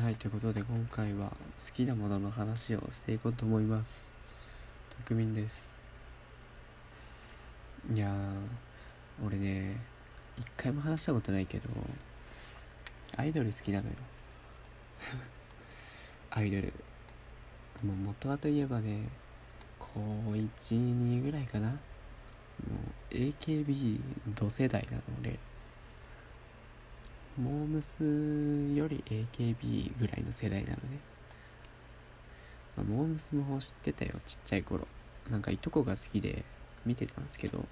はいということで今回は好きなものの話をしていこうと思います。たくみんです。いやー俺ね一回も話したことないけどアイドル好きなのよ。アイドル。もう元はといえばね高12ぐらいかな。もう AKB 同世代なの俺モームスより AKB ぐらいの世代なのね、まあ、モームスも知ってたよちっちゃい頃。なんかいとこが好きで見てたんですけど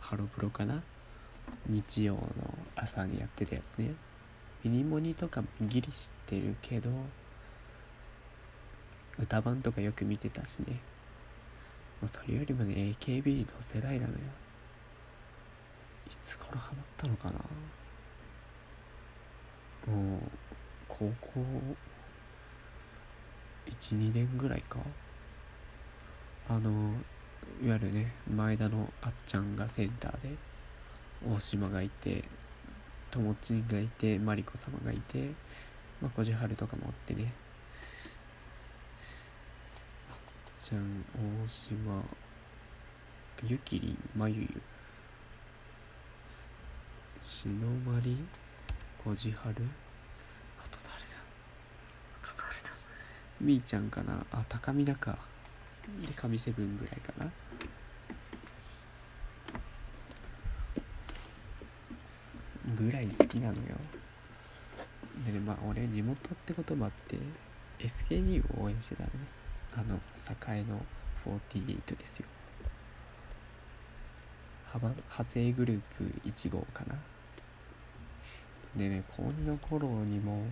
ハロプロかな？日曜の朝にやってたやつね。ミニモニとかもギリ知ってるけど歌番とかよく見てたしね、まあ、それよりもね AKB 同世代なのよ。いつ頃ハマったのかな？もう高校12年ぐらいか。あのいわゆるね前田のあっちゃんがセンターで大島がいてともちんがいてマリコ様がいてまあこじはるとかもおってね。あっちゃん大島ゆきりんまゆゆ。しのまりこじはるあと誰だ？あと誰だ？みーちゃんかな？あ高見だか。で神セブンぐらいかな。ぐらい好きなのよ。でねまあ俺地元ってこともあって SKE を応援してたのね。あの栄の48ですよ。派生グループ1号かなでね高2の頃にも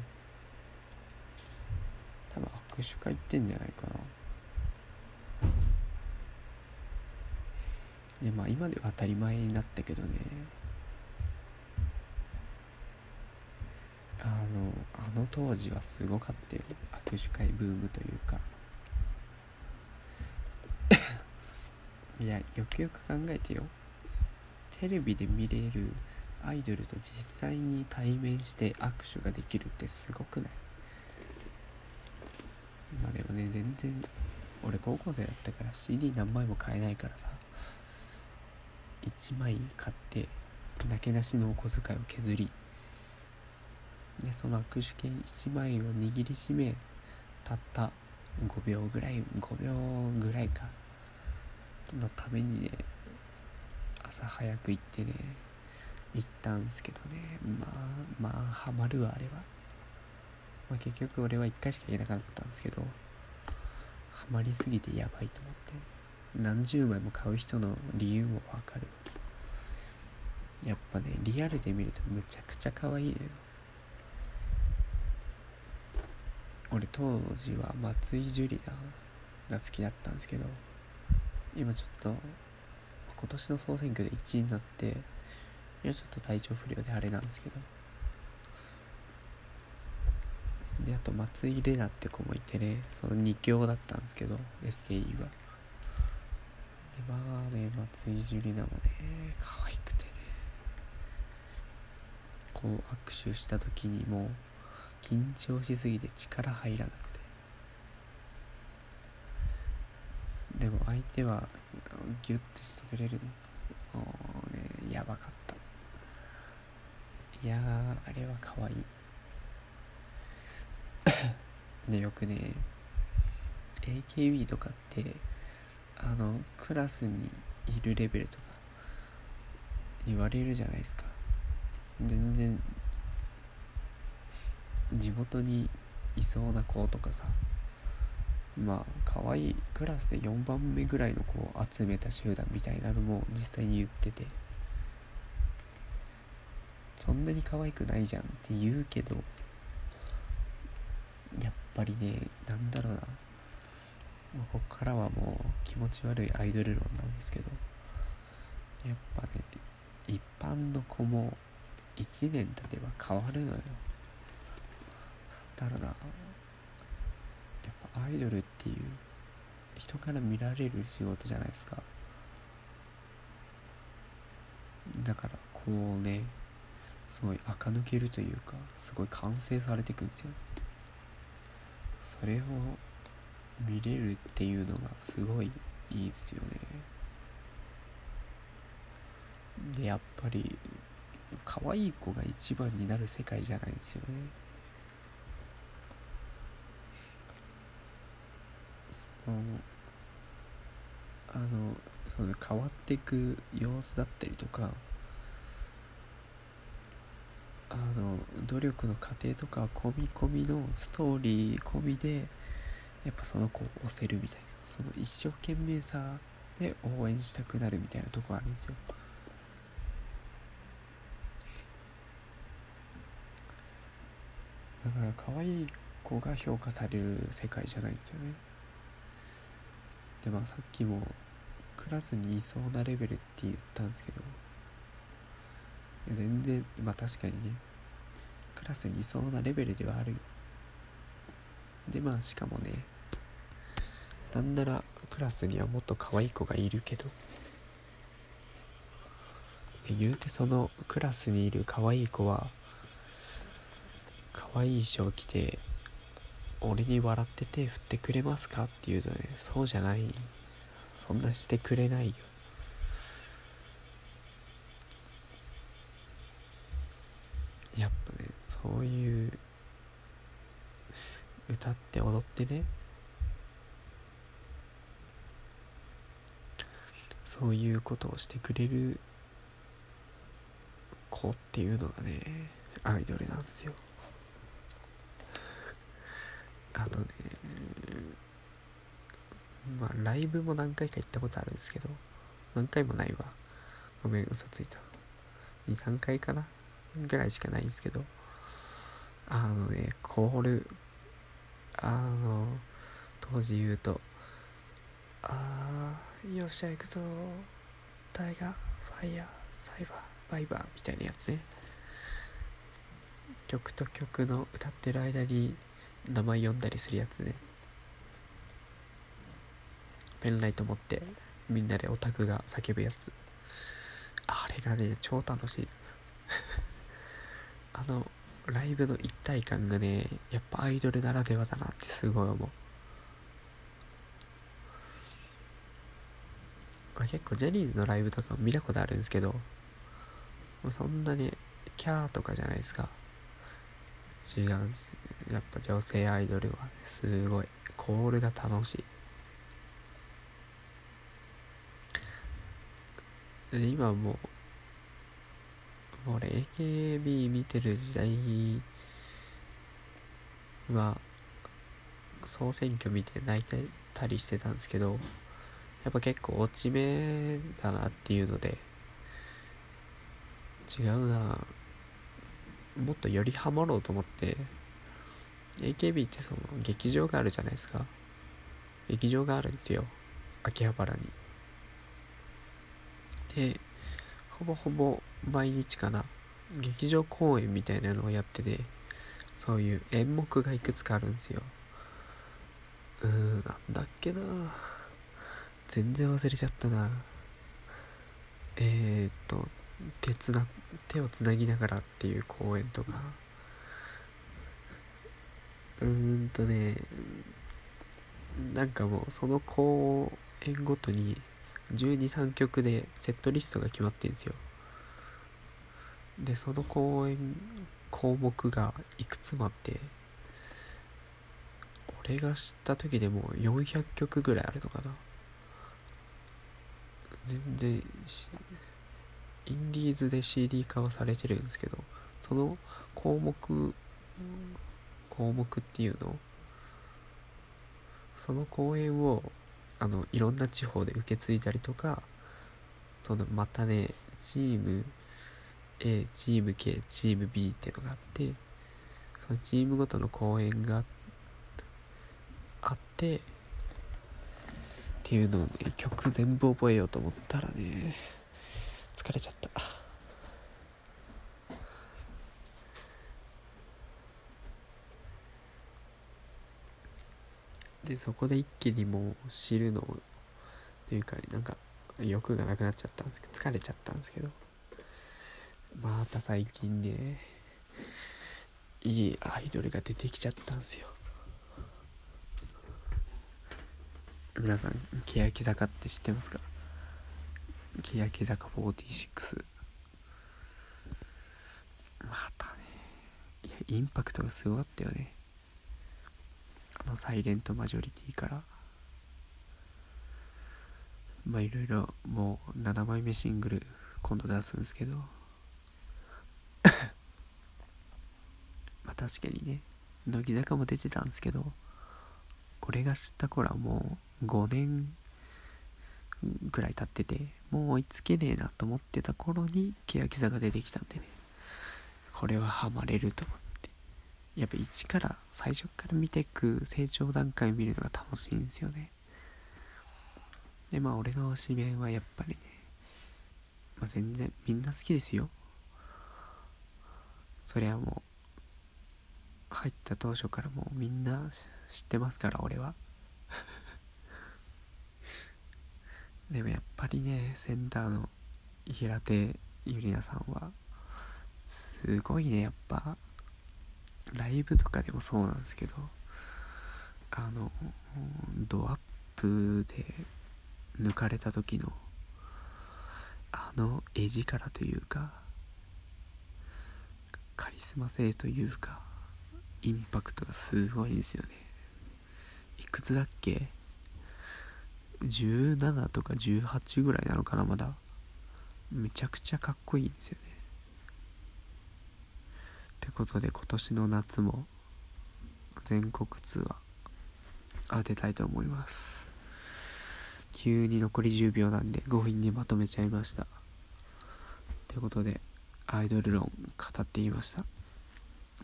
多分握手会行ってんじゃないかな。でまあ今では当たり前になったけどね。あのあの当時はすごかったよ。握手会ブームというか。いやよくよく考えてよ。テレビで見れるアイドルと実際に対面して握手ができるってすごくない？まあでもね全然俺高校生だったから CD 何枚も買えないからさ。1枚買ってなけなしのお小遣いを削り。でその握手券1枚を握りしめたった5秒ぐらい5秒ぐらいか。のためにね朝早く行ってね。行ったんですけどね。まあまあハマるわあれは、まあ、結局俺は1回しか行けなかったんですけどハマりすぎてやばいと思って。何十枚も買う人の理由もわかる。やっぱねリアルで見るとむちゃくちゃ可愛いのよ。俺当時は松井樹里奈が好きだったんですけど今ちょっと今年の総選挙で1位になって今ちょっと体調不良であれなんですけど。であと松井玲奈って子もいてねその2強だったんですけど SKE は。でまあね松井樹里奈もね可愛くてね。こう握手した時にもう緊張しすぎて力入らなくて。でも相手はギュッてしてくれる。もうねやばかった。いやあれは可愛い。でよくね AKB とかってあのクラスにいるレベルとか言われるじゃないですか。全然地元にいそうな子とかさまあ可愛いクラスで4番目ぐらいの子を集めた集団みたいなのも実際に言ってて。そんなに可愛くないじゃんって言うけどやっぱりねなんだろうな。ここからはもう気持ち悪いアイドル論なんですけどやっぱね一般の子も1年経てば変わるのよ。だろうな。やっぱアイドルっていう人から見られる仕事じゃないですか。だからこうねすごい垢抜けるというかすごい完成されていくんですよ。それを見れるっていうのがすごいいいですよね。でやっぱり可愛い子が一番になる世界じゃないんですよね。そのあのその変わっていく様子だったりとかあの努力の過程とか込み込みのストーリー込みでやっぱその子を押せるみたいなその一生懸命さで応援したくなるみたいなとこあるんですよ。だから可愛い子が評価される世界じゃないんですよね。でまあさっきもクラスにいそうなレベルって言ったんですけど全然まあ確かにね。クラスにいそうなレベルではある。でまあしかもねなんならクラスにはもっと可愛い子がいるけど。言うてそのクラスにいる可愛い子は可愛い衣装着て俺に笑って手振ってくれますかって言うとねそうじゃない。そんなしてくれないよ。やっぱねそういう歌って踊ってね。そういうことをしてくれる子っていうのがねアイドルなんですよ。あとねまあライブも何回か行ったことあるんですけど何回もないわ。ごめん嘘ついた。23回かな。ぐらいしかないんですけど。あのねコールあの当時言うとあーよっしゃ行くぞ。タイガーファイヤーサイバーバイバーみたいなやつね。曲と曲の歌ってる間に名前読んだりするやつね。ペンライト持ってみんなでオタクが叫ぶやつ。あれがね超楽しい。あのライブの一体感がねやっぱアイドルならではだなってすごい思う、結構ジャニーズのライブとか見たことあるんですけどそんなにキャーとかじゃないですか。違うんです。やっぱ女性アイドルは、すごい。コールが楽しい。で今もう俺 AKB 見てる時代は総選挙見て泣いてたりしてたんですけどやっぱ結構落ち目だなっていうので違うなもっとよりハマろうと思って AKB ってその劇場があるじゃないですか。劇場があるんですよ。秋葉原に。でほぼほぼ毎日かな。劇場公演みたいなのをやっててそういう演目がいくつかあるんですよ。うーんなんだっけな。全然忘れちゃったな。えー、っと手つな手をつなぎながらっていう公演とか。うーんとねなんかもうその公演ごとに123曲でセットリストが決まってんですよ。でその公演項目がいくつもあって俺が知った時でも400曲ぐらいあるのかな。全然インディーズで CD 化はされてるんですけどその項目項目っていうのその公演をあのいろんな地方で受け継いだりとかそのまたねチーム A チーム K チーム B っていうのがあってそのチームごとの公演があってっていうのをね曲全部覚えようと思ったらね疲れちゃった。でそこで一気にもう知るのっていうかなんか欲がなくなっちゃったんですけど疲れちゃったんですけど。また最近ねいいアイドルが出てきちゃったんですよ。皆さん欅坂って知ってますか？欅坂46またねいやインパクトがすごかったよね。あのサイレントマジョリティから。まあいろいろもう7枚目シングル今度出すんですけど。まあ確かにね乃木坂も出てたんですけど俺が知った頃はもう5年ぐらい経っててもう追いつけねえなと思ってた頃に欅坂出てきたんでね。これはハマれると思って。やっぱ一から最初から見ていく成長段階を見るのが楽しいんですよね。でまあ俺の指名はやっぱりね、まあ、全然みんな好きですよ。そりゃもう入った当初からもうみんな知ってますから俺は。でもやっぱりねセンターの平手ゆりなさんはすごいねやっぱ。ライブとかでもそうなんですけどあのドアップで抜かれた時のあの絵力というかカリスマ性というかインパクトがすごいんですよね。いくつだっけ？17とか18ぐらいなのかなまだ。めちゃくちゃかっこいいんですよね。ってことで今年の夏も全国ツアー当てたいと思います。急に残り10秒なんで5分にまとめちゃいました。ということでアイドル論語っていました。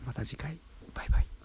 また次回。バイバイ。